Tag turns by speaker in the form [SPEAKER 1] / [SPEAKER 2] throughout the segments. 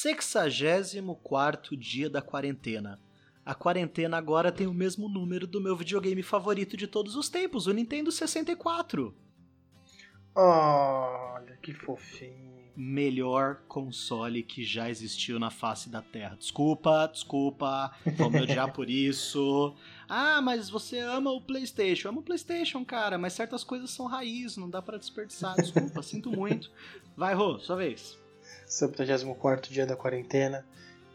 [SPEAKER 1] 64 dia da quarentena. A quarentena agora tem o mesmo número do meu videogame favorito de todos os tempos, o Nintendo 64.
[SPEAKER 2] Olha, que fofinho.
[SPEAKER 1] Melhor console que já existiu na face da Terra. Desculpa, desculpa, vou me odiar por isso. Ah, mas você ama o PlayStation. Amo o PlayStation, cara, mas certas coisas são raiz, não dá para desperdiçar. Desculpa, sinto muito. Vai, Rô, sua vez.
[SPEAKER 2] 74 dia da quarentena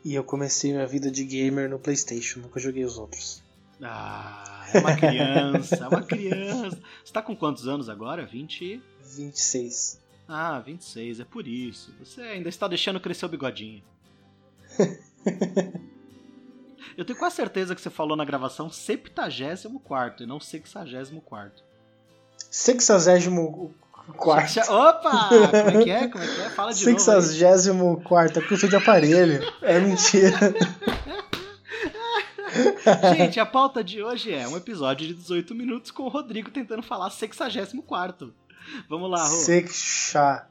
[SPEAKER 2] e eu comecei minha vida de gamer no PlayStation, nunca joguei os outros.
[SPEAKER 1] Ah, é uma criança, é uma criança. Você tá com quantos anos agora? 20?
[SPEAKER 2] 26.
[SPEAKER 1] Ah, 26, é por isso. Você ainda está deixando crescer o bigodinho. Eu tenho quase certeza que você falou na gravação 74 e não 64.
[SPEAKER 2] 64 quarto.
[SPEAKER 1] Opa! Como é que é? Como é que é? Fala de
[SPEAKER 2] 64 novo. 64 é custo de aparelho. É mentira.
[SPEAKER 1] Gente, a pauta de hoje é um episódio de 18 minutos com o Rodrigo tentando falar 64. Vamos lá, Rô.
[SPEAKER 2] Sexa.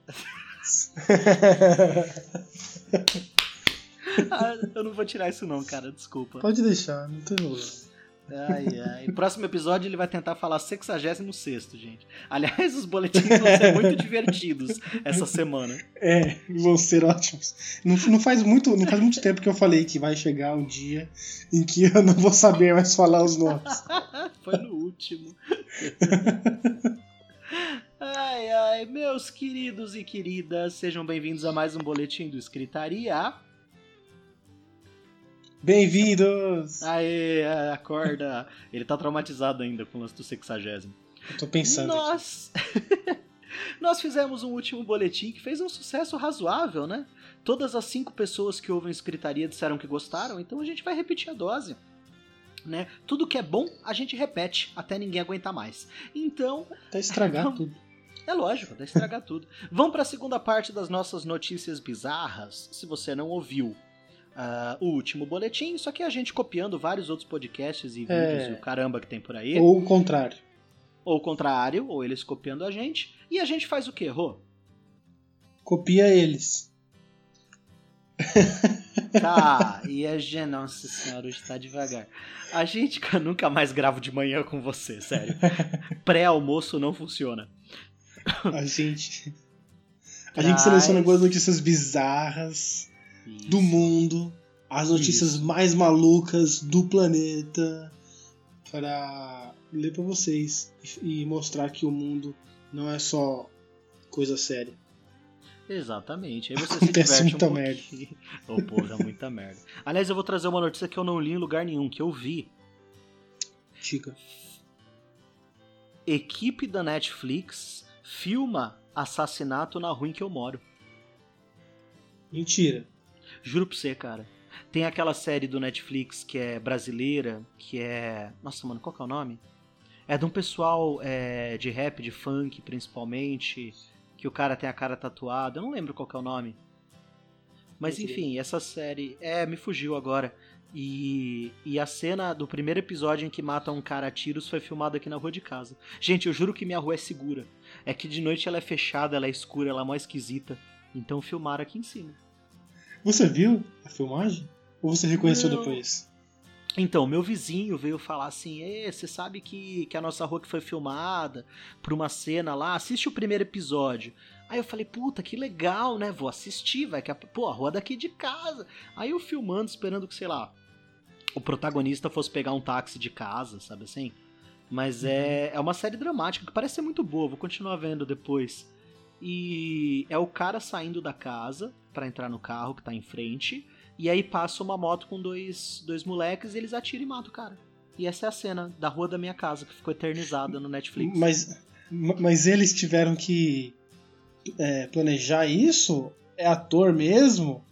[SPEAKER 1] ah, eu não vou tirar isso não, cara, desculpa.
[SPEAKER 2] Pode deixar, não tem problema.
[SPEAKER 1] Ai, ai. Próximo episódio ele vai tentar falar 66, gente. Aliás, os boletins vão ser muito divertidos essa semana.
[SPEAKER 2] É, vão ser ótimos. Não, não, faz muito, não faz muito tempo que eu falei que vai chegar um dia em que eu não vou saber mais falar os nomes.
[SPEAKER 1] Foi no último. Ai, ai, meus queridos e queridas, sejam bem-vindos a mais um boletim do Escritaria.
[SPEAKER 2] Bem-vindos!
[SPEAKER 1] Aê, acorda! Ele tá traumatizado ainda com o lance do sexagésimo.
[SPEAKER 2] Eu tô pensando.
[SPEAKER 1] Nós. Nós fizemos um último boletim que fez um sucesso razoável, né? Todas as cinco pessoas que ouvem escritaria disseram que gostaram, então a gente vai repetir a dose. Né? Tudo que é bom, a gente repete até ninguém aguentar mais. Então.
[SPEAKER 2] Até estragar vamos... tudo.
[SPEAKER 1] É lógico, até estragar tudo. Vamos para a segunda parte das nossas notícias bizarras. Se você não ouviu, uh, o último boletim, só que a gente copiando vários outros podcasts e é. vídeos e o caramba que tem por aí.
[SPEAKER 2] Ou o contrário.
[SPEAKER 1] Ou o contrário, ou eles copiando a gente. E a gente faz o quê, Rô?
[SPEAKER 2] Copia eles.
[SPEAKER 1] Tá, e a gente. Nossa senhora, hoje tá devagar. A gente nunca mais gravo de manhã com você, sério. Pré-almoço não funciona.
[SPEAKER 2] A gente. A Traz... gente seleciona algumas notícias bizarras isso. do mundo, as notícias Isso. mais malucas do planeta, para ler para vocês e mostrar que o mundo não é só coisa séria.
[SPEAKER 1] Exatamente. Aí você se
[SPEAKER 2] diverte
[SPEAKER 1] muita
[SPEAKER 2] um merda.
[SPEAKER 1] Oh, porra, muita merda. Aliás, eu vou trazer uma notícia que eu não li em lugar nenhum, que eu vi.
[SPEAKER 2] Chica.
[SPEAKER 1] Equipe da Netflix filma assassinato na rua em que eu moro.
[SPEAKER 2] Mentira.
[SPEAKER 1] Juro pra você, cara. Tem aquela série do Netflix que é brasileira, que é. Nossa, mano, qual que é o nome? É de um pessoal é, de rap, de funk, principalmente, que o cara tem a cara tatuada. Eu não lembro qual que é o nome. Mas enfim, essa série. É, me fugiu agora. E, e a cena do primeiro episódio em que matam um cara a tiros foi filmada aqui na rua de casa. Gente, eu juro que minha rua é segura. É que de noite ela é fechada, ela é escura, ela é mó esquisita. Então filmaram aqui em cima.
[SPEAKER 2] Você viu a filmagem? Ou você reconheceu Não. depois?
[SPEAKER 1] Então, meu vizinho veio falar assim: você sabe que, que a nossa rua que foi filmada por uma cena lá, assiste o primeiro episódio. Aí eu falei, puta, que legal, né? Vou assistir, vai que a, pô, a rua daqui de casa. Aí eu filmando, esperando que, sei lá, o protagonista fosse pegar um táxi de casa, sabe assim? Mas é, uhum. é uma série dramática que parece ser muito boa, vou continuar vendo depois. E é o cara saindo da casa para entrar no carro que tá em frente. E aí passa uma moto com dois, dois moleques e eles atiram e matam o cara. E essa é a cena da rua da minha casa que ficou eternizada no Netflix.
[SPEAKER 2] Mas, mas eles tiveram que é, planejar isso? É ator mesmo?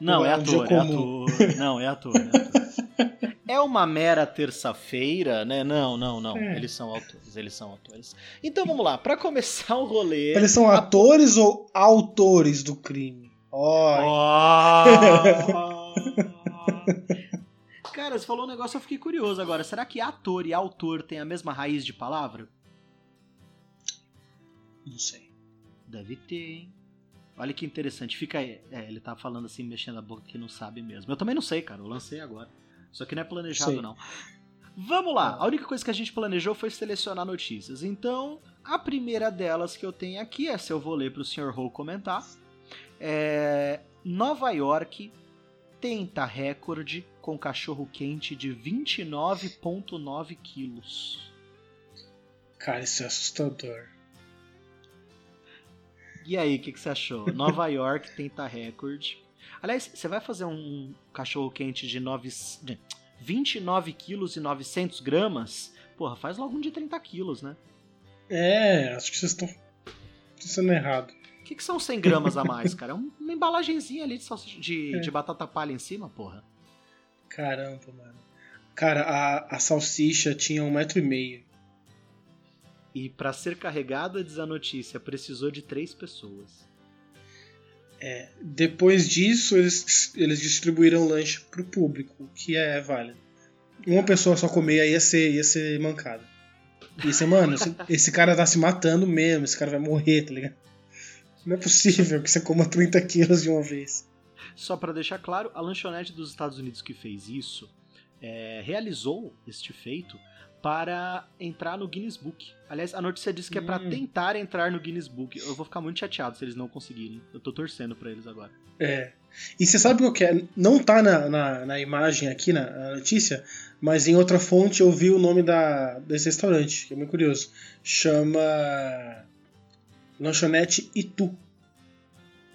[SPEAKER 1] Não, é, é, ator, é ator. Não, é ator. É ator. É uma mera terça-feira, né? Não, não, não. É. Eles são autores, eles são autores. Então vamos lá, para começar o rolê.
[SPEAKER 2] Eles são atores a... ou autores do crime? Oh.
[SPEAKER 1] Cara, você falou um negócio, eu fiquei curioso agora. Será que ator e autor têm a mesma raiz de palavra?
[SPEAKER 2] Não sei.
[SPEAKER 1] Deve ter, hein? Olha que interessante. Fica aí. É, ele tá falando assim, mexendo a boca que não sabe mesmo. Eu também não sei, cara. Eu lancei agora. Isso aqui não é planejado, Sim. não. Vamos lá. A única coisa que a gente planejou foi selecionar notícias. Então, a primeira delas que eu tenho aqui, essa eu vou ler pro Sr. Ho comentar. É... Nova York tenta recorde com cachorro quente de 29,9 quilos.
[SPEAKER 2] Cara, isso é assustador.
[SPEAKER 1] E aí, o que, que, você achou? Nova York tenta recorde. Aliás, você vai fazer um cachorro quente de, 9, de 29 quilos e 900 gramas? Porra, faz logo um de 30 quilos, né?
[SPEAKER 2] É, acho que vocês estão pensando errado.
[SPEAKER 1] O que, que, são 100 gramas a mais, cara? É uma embalagenzinha ali de, salsicha, de, é. de batata palha em cima, porra.
[SPEAKER 2] Caramba, mano. Cara, a, a salsicha tinha um metro e meio.
[SPEAKER 1] E para ser carregada, diz a notícia, precisou de três pessoas.
[SPEAKER 2] É, depois disso, eles, eles distribuíram lanche pro público, o que é válido. Uma pessoa só comer ia ser, ia ser mancada. Ia ser, mano, esse, esse cara tá se matando mesmo, esse cara vai morrer, tá ligado? Não é possível que você coma 30 quilos de uma vez.
[SPEAKER 1] Só para deixar claro, a lanchonete dos Estados Unidos que fez isso é, realizou este feito para entrar no Guinness Book. Aliás, a notícia diz que é para hum. tentar entrar no Guinness Book. Eu vou ficar muito chateado se eles não conseguirem. Eu tô torcendo para eles agora.
[SPEAKER 2] É. E você sabe o que é? Não tá na, na, na imagem aqui, na, na, notícia, mas em outra fonte eu vi o nome da, desse restaurante, que é muito curioso. Chama. Lanchonete Itu.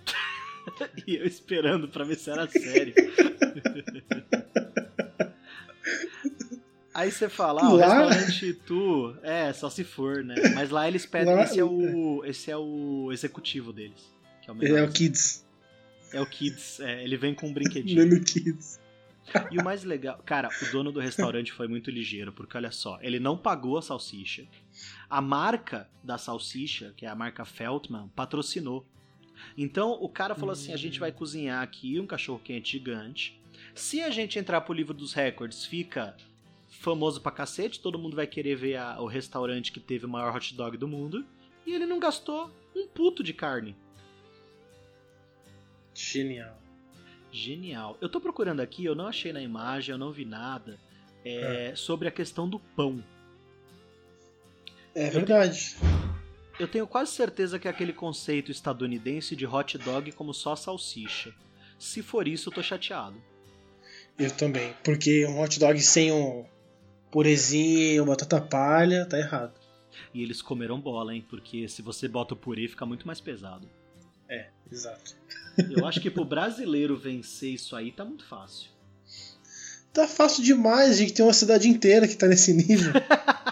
[SPEAKER 1] e eu esperando pra ver se era sério. Aí você fala, ah, o restaurante tu, é, só se for, né? Mas lá eles pedem, lá... esse, é o, esse é o executivo deles.
[SPEAKER 2] É, o é o Kids.
[SPEAKER 1] É o Kids, é, ele vem com um brinquedinho.
[SPEAKER 2] Menu Kids.
[SPEAKER 1] E o mais legal, cara, o dono do restaurante foi muito ligeiro, porque olha só, ele não pagou a salsicha. A marca da salsicha, que é a marca Feltman, patrocinou. Então o cara falou assim: a gente vai cozinhar aqui um cachorro quente gigante. Se a gente entrar pro livro dos recordes, fica famoso pra cacete, todo mundo vai querer ver a, o restaurante que teve o maior hot dog do mundo. E ele não gastou um puto de carne.
[SPEAKER 2] Genial.
[SPEAKER 1] Genial. Eu tô procurando aqui, eu não achei na imagem, eu não vi nada é, é. sobre a questão do pão.
[SPEAKER 2] É verdade.
[SPEAKER 1] Eu tenho, quase certeza que é aquele conceito estadunidense de hot dog como só salsicha. Se for isso, eu tô chateado.
[SPEAKER 2] Eu também, porque um hot dog sem um, purezinho, batata palha, tá errado.
[SPEAKER 1] E eles comeram bola, hein? Porque se você bota o purê, fica muito mais pesado.
[SPEAKER 2] É, exato.
[SPEAKER 1] Eu acho que pro brasileiro vencer isso aí tá muito fácil.
[SPEAKER 2] Tá fácil demais, a gente tem uma cidade inteira que tá nesse nível.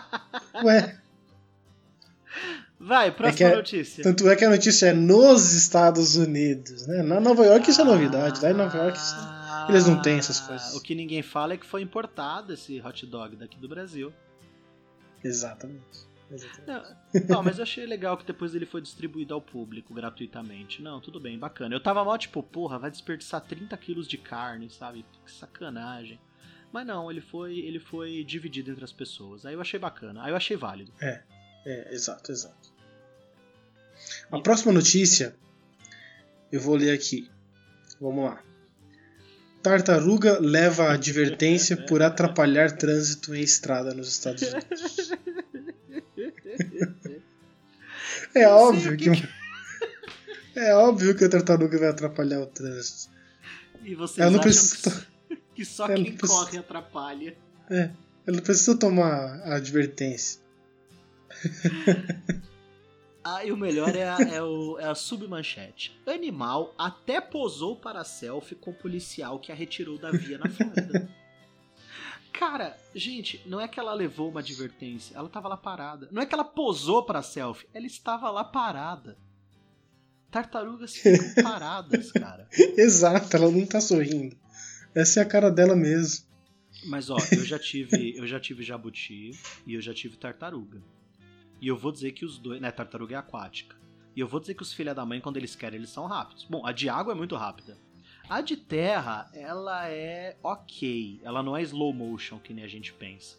[SPEAKER 2] Ué.
[SPEAKER 1] Vai, próxima é é, notícia.
[SPEAKER 2] Tanto é que a notícia é nos Estados Unidos, né? Na Nova York isso é novidade. Lá em Nova York isso... Eles não têm essas coisas.
[SPEAKER 1] O que ninguém fala é que foi importado esse hot dog daqui do Brasil.
[SPEAKER 2] Exatamente.
[SPEAKER 1] Não, não, mas eu achei legal que depois ele foi distribuído ao público gratuitamente. Não, tudo bem, bacana. Eu tava mal, tipo, porra, vai desperdiçar 30 quilos de carne, sabe? Que sacanagem. Mas não, ele foi, ele foi dividido entre as pessoas. Aí eu achei bacana, aí eu achei válido.
[SPEAKER 2] É, é, exato, exato. A e... próxima notícia eu vou ler aqui. Vamos lá. Tartaruga leva advertência por atrapalhar trânsito em estrada nos Estados Unidos. é óbvio que... É óbvio que a tartaruga vai atrapalhar o trânsito.
[SPEAKER 1] E vocês ela não precisa... que só quem corre atrapalha.
[SPEAKER 2] É, ela não precisa tomar a advertência.
[SPEAKER 1] Ah, e o melhor é a, é, o, é a submanchete. Animal até posou para selfie com policial que a retirou da via na Flórida. Cara, gente, não é que ela levou uma advertência, ela estava lá parada. Não é que ela posou para selfie, ela estava lá parada. Tartarugas ficam paradas, cara.
[SPEAKER 2] Exato, ela não tá sorrindo. Essa é a cara dela mesmo.
[SPEAKER 1] Mas ó, eu já tive, eu já tive jabuti e eu já tive tartaruga. E eu vou dizer que os dois. Né, tartaruga é aquática. E eu vou dizer que os filha da mãe, quando eles querem, eles são rápidos. Bom, a de água é muito rápida. A de terra, ela é ok. Ela não é slow motion, que nem a gente pensa.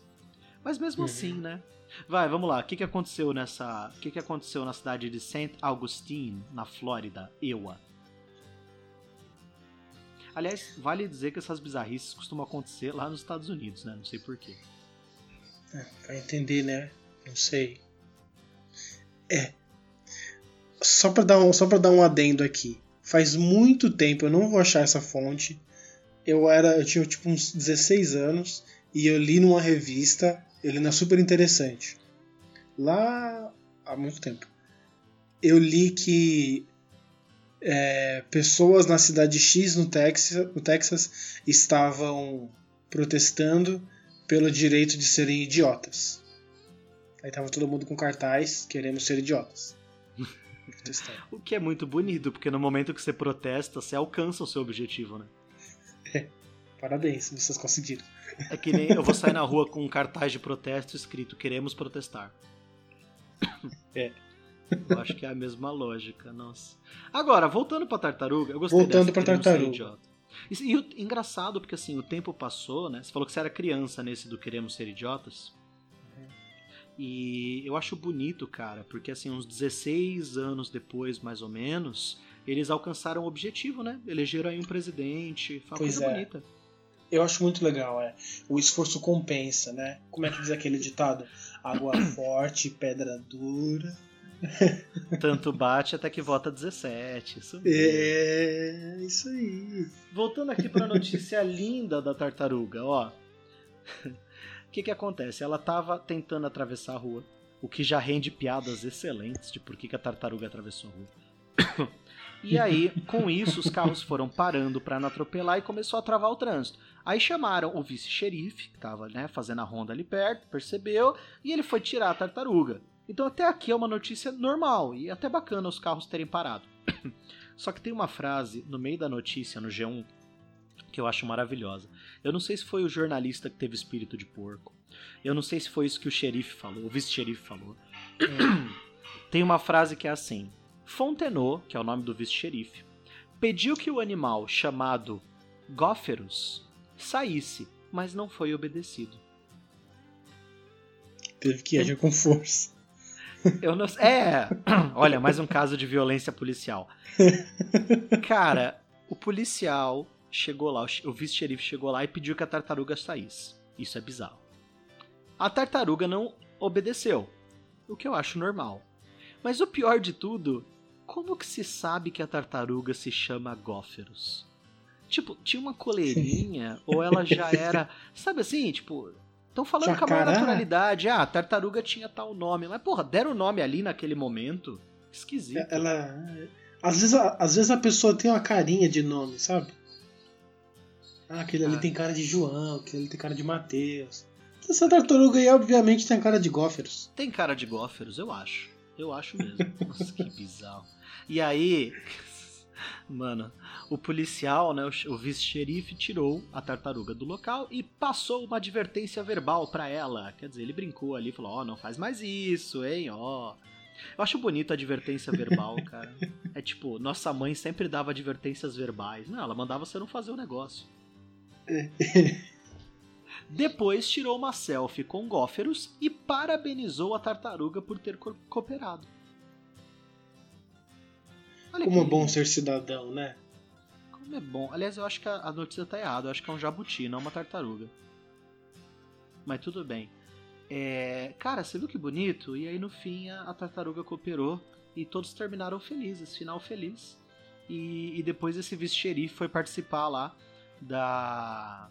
[SPEAKER 1] Mas mesmo uhum. assim, né? Vai, vamos lá. O que, que aconteceu nessa. O que, que aconteceu na cidade de St. Augustine, na Flórida, Ewa? Aliás, vale dizer que essas bizarrices costumam acontecer lá nos Estados Unidos, né? Não sei porquê.
[SPEAKER 2] É, pra entender, né? Não sei. É. Só pra, dar um, só pra dar um adendo aqui. Faz muito tempo, eu não vou achar essa fonte. Eu era. Eu tinha tipo uns 16 anos e eu li numa revista ele não é super interessante. Lá há muito tempo. Eu li que é, pessoas na cidade X no Texas, no Texas estavam protestando pelo direito de serem idiotas. Aí tava todo mundo com cartaz, queremos ser idiotas.
[SPEAKER 1] o que é muito bonito, porque no momento que você protesta, você alcança o seu objetivo, né?
[SPEAKER 2] É, parabéns, vocês conseguiram.
[SPEAKER 1] É que nem eu vou sair na rua com um cartaz de protesto escrito Queremos protestar.
[SPEAKER 2] É.
[SPEAKER 1] Eu acho que é a mesma lógica, nossa. Agora, voltando pra tartaruga, eu gostei
[SPEAKER 2] Voltando dessa, pra tartaruga.
[SPEAKER 1] E, e o, engraçado, porque assim, o tempo passou, né? Você falou que você era criança nesse do Queremos Ser Idiotas. E eu acho bonito, cara, porque assim, uns 16 anos depois, mais ou menos, eles alcançaram o objetivo, né? Elegeram aí um presidente. Foi uma pois coisa é. bonita.
[SPEAKER 2] Eu acho muito legal, é. O esforço compensa, né? Como é que diz aquele ditado? Água forte, pedra dura.
[SPEAKER 1] Tanto bate até que vota 17. Isso
[SPEAKER 2] mesmo. É, isso aí.
[SPEAKER 1] Voltando aqui para a notícia linda da tartaruga, ó. O que que acontece? Ela tava tentando atravessar a rua, o que já rende piadas excelentes de por que, que a tartaruga atravessou a rua. E aí, com isso, os carros foram parando para não atropelar e começou a travar o trânsito. Aí chamaram o vice-xerife, que estava né, fazendo a ronda ali perto, percebeu, e ele foi tirar a tartaruga. Então até aqui é uma notícia normal e até bacana os carros terem parado. Só que tem uma frase no meio da notícia, no G1, que eu acho maravilhosa. Eu não sei se foi o jornalista que teve espírito de porco. Eu não sei se foi isso que o xerife falou, o vice-xerife falou. tem uma frase que é assim: Fontenot, que é o nome do vice-xerife, pediu que o animal chamado Góferus saísse, mas não foi obedecido.
[SPEAKER 2] Teve que agir com força.
[SPEAKER 1] Eu não É, olha, mais um caso de violência policial. Cara, o policial chegou lá, o vice-xerife chegou lá e pediu que a tartaruga saísse. Isso é bizarro. A tartaruga não obedeceu, o que eu acho normal. Mas o pior de tudo como que se sabe que a tartaruga se chama Góferos? Tipo, tinha uma coleirinha ou ela já era. Sabe assim, tipo. Estão falando Jacará. com a maior naturalidade. Ah, a tartaruga tinha tal nome. Mas, porra, deram o nome ali naquele momento. Esquisito.
[SPEAKER 2] Ela. Às vezes, às vezes a pessoa tem uma carinha de nome, sabe? Ah, aquele ah. ali tem cara de João, aquele ali tem cara de Mateus. Essa tartaruga aí, obviamente, tem cara de Góferos.
[SPEAKER 1] Tem cara de Góferos, eu acho. Eu acho mesmo. Nossa, que bizarro. E aí, mano, o policial, né, o vice-xerife tirou a tartaruga do local e passou uma advertência verbal para ela. Quer dizer, ele brincou ali, falou: "Ó, oh, não faz mais isso, hein, ó". Eu acho bonito a advertência verbal, cara. É tipo, nossa mãe sempre dava advertências verbais. Não, ela mandava você não fazer o negócio. Depois tirou uma selfie com Góferos e parabenizou a tartaruga por ter cooperado.
[SPEAKER 2] Olha Como é bom ser cidadão, né?
[SPEAKER 1] Como é bom. Aliás, eu acho que a notícia tá errada. Eu acho que é um jabuti, não uma tartaruga. Mas tudo bem. É... Cara, você viu que bonito? E aí no fim a, a tartaruga cooperou e todos terminaram felizes, final feliz. E, e depois esse vice-xerife foi participar lá da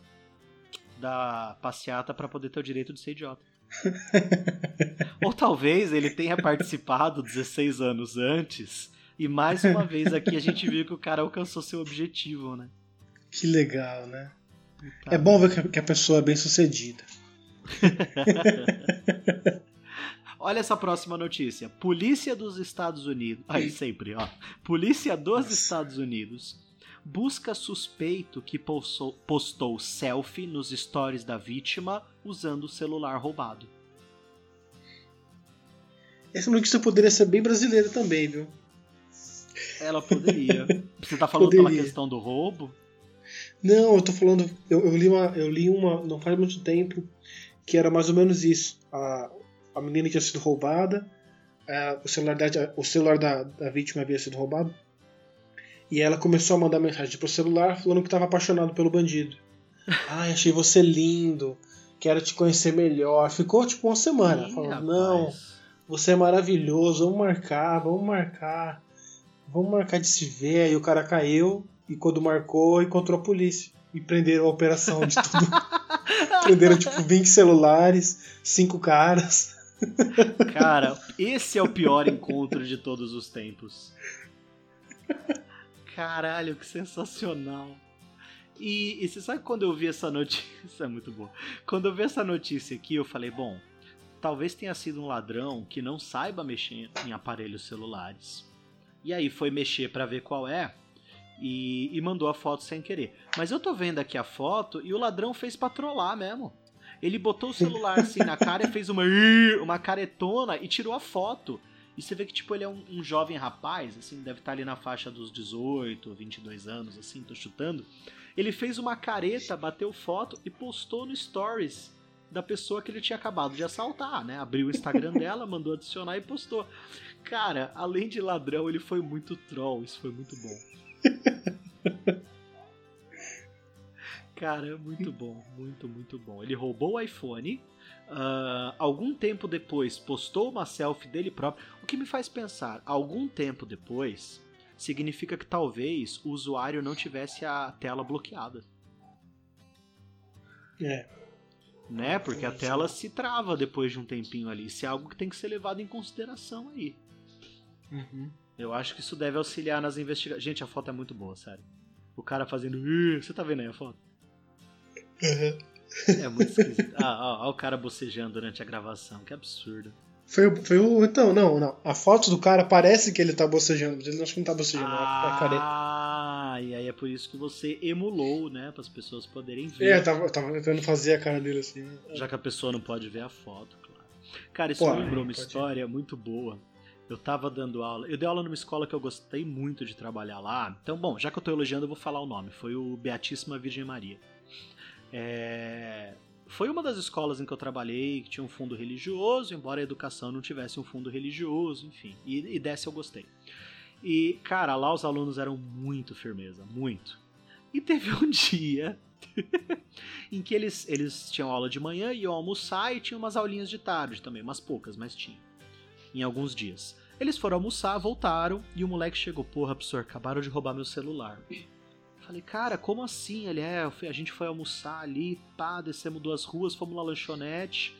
[SPEAKER 1] da passeata para poder ter o direito de ser idiota. Ou talvez ele tenha participado 16 anos antes e mais uma vez aqui a gente viu que o cara alcançou seu objetivo, né?
[SPEAKER 2] Que legal, né? Tá. É bom ver que a pessoa é bem sucedida.
[SPEAKER 1] Olha essa próxima notícia. Polícia dos Estados Unidos. Aí sempre, ó. Polícia dos Nossa. Estados Unidos busca suspeito que postou, postou selfie nos stories da vítima usando o celular roubado.
[SPEAKER 2] Essa notícia poderia ser bem brasileira também, viu?
[SPEAKER 1] Ela poderia. Você tá falando poderia. pela questão do roubo?
[SPEAKER 2] Não, eu tô falando. Eu, eu, li uma, eu li uma. Não faz muito tempo. que era mais ou menos isso. A, a menina tinha sido roubada, a, o celular, da, o celular da, da vítima havia sido roubado, e ela começou a mandar mensagem pro celular falando que estava apaixonado pelo bandido. Ai, achei você lindo, quero te conhecer melhor. Ficou tipo uma semana
[SPEAKER 1] Ih,
[SPEAKER 2] falando, não, você é maravilhoso, vamos marcar, vamos marcar, vamos marcar de se ver. Aí o cara caiu e quando marcou, encontrou a polícia e prenderam a operação de tudo. prenderam tipo 20 celulares, cinco caras.
[SPEAKER 1] Cara, esse é o pior encontro de todos os tempos. Caralho, que sensacional. E, e você sabe quando eu vi essa notícia? É muito bom. Quando eu vi essa notícia aqui, eu falei, bom, talvez tenha sido um ladrão que não saiba mexer em aparelhos celulares. E aí foi mexer pra ver qual é e, e mandou a foto sem querer. Mas eu tô vendo aqui a foto e o ladrão fez pra trollar mesmo. Ele botou o celular assim na cara e fez uma, uma caretona e tirou a foto. E você vê que, tipo, ele é um, um jovem rapaz, assim, deve estar ali na faixa dos 18, 22 anos, assim, tô chutando. Ele fez uma careta, bateu foto e postou no Stories da pessoa que ele tinha acabado de assaltar, né? Abriu o Instagram dela, mandou adicionar e postou. Cara, além de ladrão, ele foi muito troll, isso foi muito bom. Cara, muito bom, muito, muito bom. Ele roubou o iPhone, ah, algum tempo depois postou uma selfie dele próprio, o que me faz pensar, algum tempo depois, significa que talvez o usuário não tivesse a tela bloqueada,
[SPEAKER 2] É.
[SPEAKER 1] né? Porque a tela se trava depois de um tempinho ali. Isso é algo que tem que ser levado em consideração aí.
[SPEAKER 2] Uhum.
[SPEAKER 1] Eu acho que isso deve auxiliar nas investigações. Gente, a foto é muito boa, sério. O cara fazendo. Você tá vendo aí a foto?
[SPEAKER 2] Uhum.
[SPEAKER 1] É muito esquisito. Ah, ó, ó o cara bocejando durante a gravação, que absurdo.
[SPEAKER 2] Foi, o- foi o. Então, não, não. A foto do cara parece que ele tá bocejando, mas ele acho que não tá bocejando. a- a careta.
[SPEAKER 1] Ah, e aí é por isso que você emulou, né? Para as pessoas poderem ver.
[SPEAKER 2] É, eu tava, eu tava tentando fazer a cara dele assim.
[SPEAKER 1] Já que a pessoa não pode ver a foto, claro. Cara, isso
[SPEAKER 2] Pô,
[SPEAKER 1] me lembrou uma
[SPEAKER 2] pode.
[SPEAKER 1] história muito boa. Eu tava dando aula. Eu dei aula numa escola que eu gostei muito de trabalhar lá. Então, bom, já que eu tô elogiando, eu vou falar o nome. Foi o Beatíssima Virgem Maria. É, Foi uma das escolas em que eu trabalhei que tinha um fundo religioso, embora a educação não tivesse um fundo religioso, enfim. E, e dessa eu gostei. E, cara, lá os alunos eram muito firmeza, muito. E teve um dia em que eles, eles tinham aula de manhã, iam almoçar e tinham umas aulinhas de tarde também, umas poucas, mas tinha. Em alguns dias. Eles foram almoçar, voltaram e o moleque chegou, porra, professor, acabaram de roubar meu celular. Falei, cara, como assim? Ele é, a gente foi almoçar ali, pá, descemos duas ruas, fomos na lanchonete,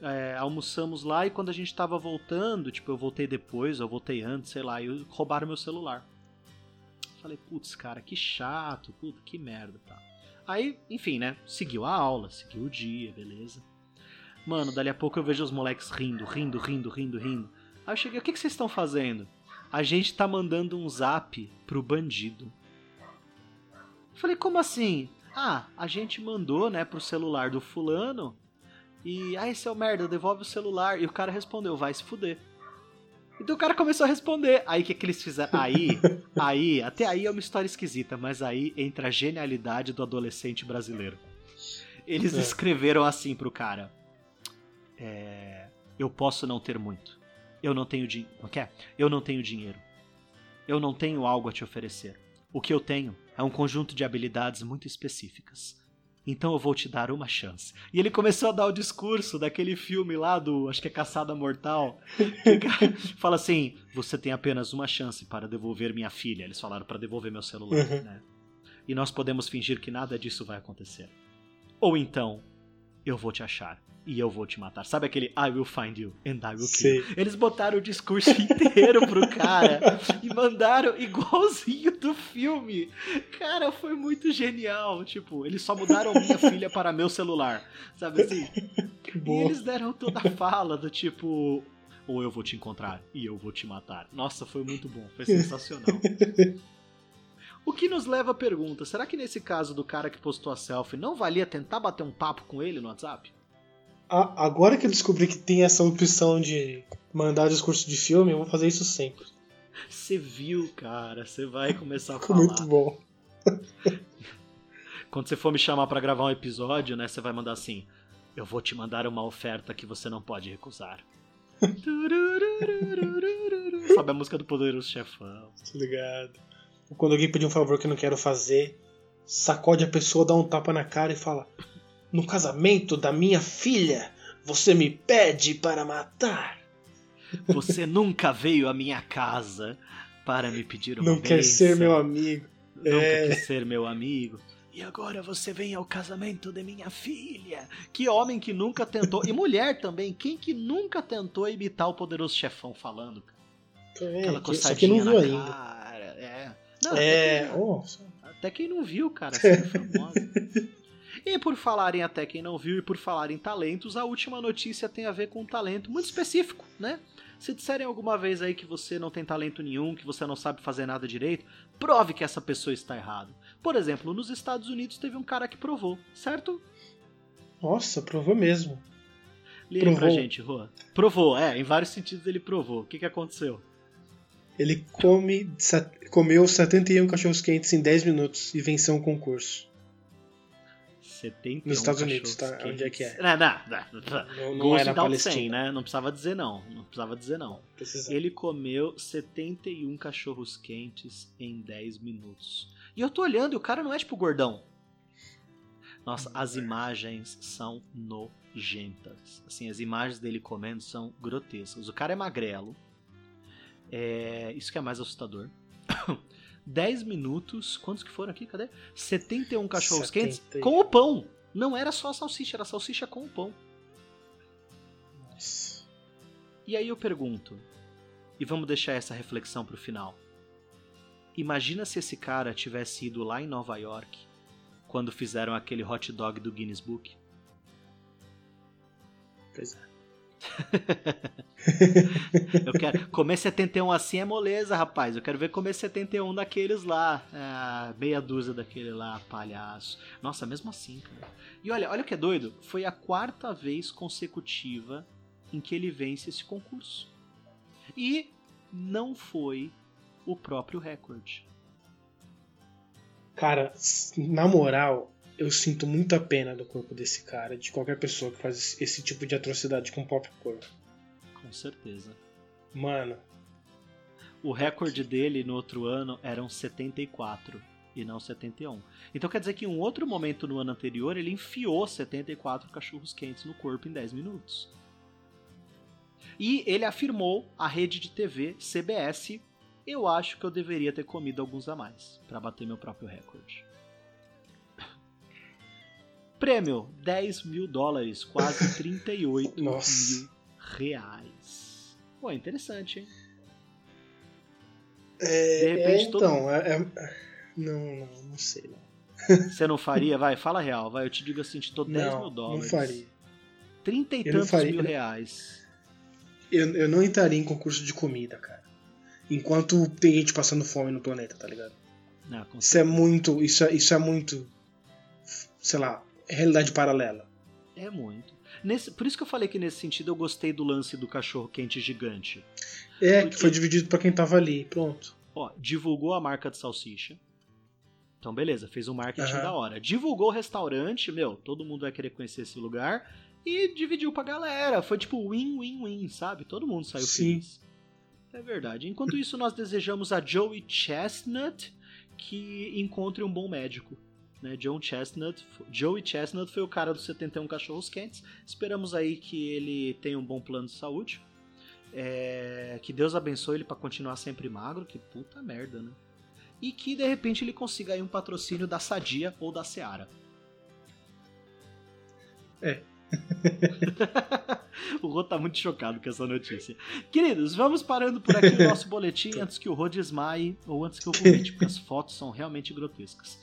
[SPEAKER 1] é, almoçamos lá e quando a gente tava voltando, tipo, eu voltei depois, eu voltei antes, sei lá, e roubaram meu celular. Falei, putz, cara, que chato, puta, que merda, tá. Aí, enfim, né, seguiu a aula, seguiu o dia, beleza. Mano, dali a pouco eu vejo os moleques rindo, rindo, rindo, rindo, rindo. Aí eu cheguei, o que, que vocês estão fazendo? A gente tá mandando um zap pro bandido. Falei, como assim? Ah, a gente mandou, né, pro celular do fulano. E, ah, esse é o merda, devolve o celular. E o cara respondeu, vai se fuder. Então o cara começou a responder. Aí o que, que eles fizeram? Aí, aí, até aí é uma história esquisita, mas aí entra a genialidade do adolescente brasileiro. Eles
[SPEAKER 2] É.
[SPEAKER 1] escreveram assim pro cara: é, Eu posso não ter muito. Eu não tenho dinheiro. Não quer? Eu não tenho dinheiro. Eu não tenho algo a te oferecer. O que eu tenho é um conjunto de habilidades muito específicas. Então eu vou te dar uma chance. E ele começou a dar o discurso daquele filme lá do, acho que é Caçada Mortal, que fala assim: "Você tem apenas uma chance para devolver minha filha". Eles falaram para devolver meu celular,
[SPEAKER 2] Uhum.
[SPEAKER 1] né? E nós podemos fingir que nada disso vai acontecer. Ou então, eu vou te achar e eu vou te matar. Sabe aquele I will find you and I will kill?
[SPEAKER 2] Sei.
[SPEAKER 1] Eles botaram o discurso inteiro pro cara e mandaram igualzinho do filme. Cara, foi muito genial. Tipo, eles só mudaram minha filha para meu celular. Sabe assim?
[SPEAKER 2] Que
[SPEAKER 1] E eles deram toda a fala do tipo. Ou eu vou te encontrar e eu vou te matar. Nossa, foi muito bom, foi sensacional. O que nos leva à pergunta: será que nesse caso do cara que postou a selfie não valia tentar bater um papo com ele no WhatsApp?
[SPEAKER 2] A- agora que eu descobri que tem essa opção de mandar discurso de filme, eu vou fazer isso sempre.
[SPEAKER 1] Você viu, cara, você vai começar a falar.
[SPEAKER 2] muito bom.
[SPEAKER 1] Quando você for me chamar pra gravar um episódio, né, você vai mandar assim: Eu vou te mandar uma oferta que você não pode recusar. Sabe a música do Poderoso Chefão?
[SPEAKER 2] Tô ligado. Quando alguém pedir um favor que eu não quero fazer, sacode a pessoa, dá um tapa na cara e fala: No casamento da minha filha, você me pede para matar.
[SPEAKER 1] Você nunca veio à minha casa para me pedir uma
[SPEAKER 2] Não quer ser meu amigo.
[SPEAKER 1] Não é... quer ser meu amigo. E agora você vem ao casamento de minha filha. Que homem que nunca tentou. E mulher também. Quem que nunca tentou imitar o poderoso chefão falando?
[SPEAKER 2] É, Aquela coçadinha não viu ainda.
[SPEAKER 1] Cara. É.
[SPEAKER 2] Não, é. Até,
[SPEAKER 1] quem, oh. até quem não viu, cara. famosa. E por falarem até quem não viu e por falar em talentos, a última notícia tem a ver com um talento muito específico, né? Se disserem alguma vez aí que você não tem talento nenhum, que você não sabe fazer nada direito, prove que essa pessoa está errada. Por exemplo, nos Estados Unidos teve um cara que provou, certo?
[SPEAKER 2] Nossa, provou mesmo.
[SPEAKER 1] Lê provou. pra gente, Rua. Provou, é, em vários sentidos ele provou. O que, que aconteceu?
[SPEAKER 2] Ele come, comeu 71 cachorros quentes em 10 minutos e venceu um concurso.
[SPEAKER 1] 71
[SPEAKER 2] Nos Estados Unidos, tá? Onde é que é?
[SPEAKER 1] Não, não, não. não, na Palestina. 100, né? Não precisava dizer não. Não precisava dizer não.
[SPEAKER 2] Precisa.
[SPEAKER 1] Ele comeu 71 cachorros quentes em 10 minutos. E eu tô olhando e o cara não é tipo gordão. Nossa, as imagens são nojentas. Assim, as imagens dele comendo são grotescas. O cara é magrelo. É... Isso que é mais assustador. 10 minutos. Quantos que foram aqui? Cadê? 71 cachorros 70. quentes com o pão. Não era só a salsicha, era a salsicha com o pão.
[SPEAKER 2] Nossa.
[SPEAKER 1] E aí eu pergunto, e vamos deixar essa reflexão pro final. Imagina se esse cara tivesse ido lá em Nova York quando fizeram aquele hot dog do Guinness Book.
[SPEAKER 2] Pois é.
[SPEAKER 1] Eu quero comer 71 assim é moleza, rapaz. Eu quero ver comer 71 daqueles lá. Ah, meia dúzia daquele lá, palhaço. Nossa, mesmo assim, cara. E olha, olha o que é doido. Foi a quarta vez consecutiva em que ele vence esse concurso. E não foi o próprio recorde.
[SPEAKER 2] Cara, na moral, eu sinto muita pena do corpo desse cara, de qualquer pessoa que faz esse tipo de atrocidade com o próprio corpo.
[SPEAKER 1] Com certeza.
[SPEAKER 2] Mano.
[SPEAKER 1] O recorde dele no outro ano eram 74 e não 71. Então quer dizer que em um outro momento no ano anterior ele enfiou 74 cachorros quentes no corpo em 10 minutos. E ele afirmou à rede de TV CBS: Eu acho que eu deveria ter comido alguns a mais para bater meu próprio recorde. Prêmio: 10 mil dólares, quase 38 mil reais. Pô, interessante, hein?
[SPEAKER 2] É, de repente, é, então, é, é, não, não, não sei. Não.
[SPEAKER 1] Você não faria? Vai, fala real, vai. Eu te digo assim, te dou 10
[SPEAKER 2] não,
[SPEAKER 1] mil dólares.
[SPEAKER 2] Não faria.
[SPEAKER 1] 30 e eu tantos faria, mil reais.
[SPEAKER 2] Eu, eu não entraria em concurso de comida, cara. Enquanto tem gente passando fome no planeta, tá ligado?
[SPEAKER 1] Não,
[SPEAKER 2] isso é muito. Isso é, isso é muito. Sei lá, realidade paralela.
[SPEAKER 1] É muito. Nesse, por isso que eu falei que nesse sentido eu gostei do lance do cachorro quente gigante.
[SPEAKER 2] É, Porque, que foi dividido para quem tava ali, pronto.
[SPEAKER 1] Ó, divulgou a marca de salsicha. Então, beleza, fez um marketing uhum. da hora. Divulgou o restaurante, meu, todo mundo vai querer conhecer esse lugar. E dividiu pra galera. Foi tipo win-win-win, sabe? Todo mundo saiu
[SPEAKER 2] Sim.
[SPEAKER 1] feliz. É verdade. Enquanto isso, nós desejamos a Joey Chestnut que encontre um bom médico né? John Chestnut, Joey Chestnut foi o cara dos 71 cachorros quentes. Esperamos aí que ele tenha um bom plano de saúde. É, que Deus abençoe ele para continuar sempre magro, que puta merda, né? E que de repente ele consiga aí um patrocínio da Sadia ou da Seara.
[SPEAKER 2] É.
[SPEAKER 1] o Rô tá muito chocado com essa notícia. Queridos, vamos parando por aqui o nosso boletim antes que o Rô desmaie ou antes que eu vomite, porque as fotos são realmente grotescas.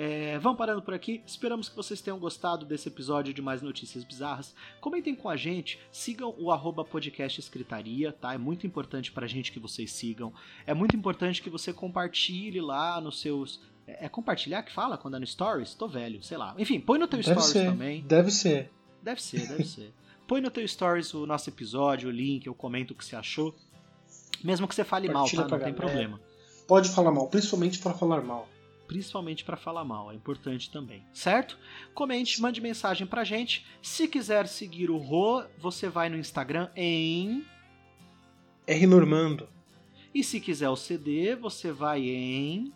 [SPEAKER 1] É, vamos parando por aqui. Esperamos que vocês tenham gostado desse episódio de mais notícias bizarras. Comentem com a gente, sigam o arroba podcast escritaria, tá? É muito importante pra gente que vocês sigam. É muito importante que você compartilhe lá nos seus. É, é compartilhar que fala quando é no Stories? Tô velho, sei lá. Enfim, põe no teu deve Stories
[SPEAKER 2] ser,
[SPEAKER 1] também.
[SPEAKER 2] Deve ser.
[SPEAKER 1] Deve ser, deve ser. Põe no teu Stories o nosso episódio, o link, eu comento o que você achou. Mesmo que você fale mal, tá? Não tem problema.
[SPEAKER 2] Pode falar mal, principalmente para falar mal.
[SPEAKER 1] Principalmente para falar mal, é importante também, certo? Comente, mande mensagem pra gente. Se quiser seguir o Rô, você vai no Instagram em
[SPEAKER 2] R Normando.
[SPEAKER 1] E se quiser o CD, você vai em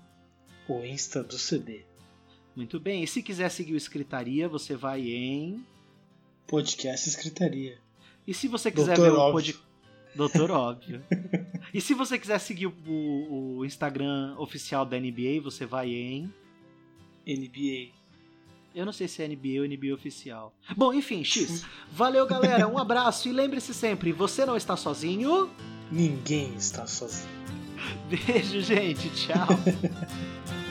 [SPEAKER 2] o Insta do CD.
[SPEAKER 1] Muito bem. E se quiser seguir o Escritaria, você vai em
[SPEAKER 2] Podcast Escritaria.
[SPEAKER 1] E se você quiser Doutor ver o podcast Doutor Óbvio. e se você quiser seguir o, o, Instagram oficial da NBA, você vai em.
[SPEAKER 2] NBA.
[SPEAKER 1] Eu não sei se é NBA ou NBA oficial. Bom, enfim, X. Valeu, galera. Um abraço e lembre-se sempre: você não está sozinho.
[SPEAKER 2] Ninguém está sozinho.
[SPEAKER 1] Beijo, gente. Tchau.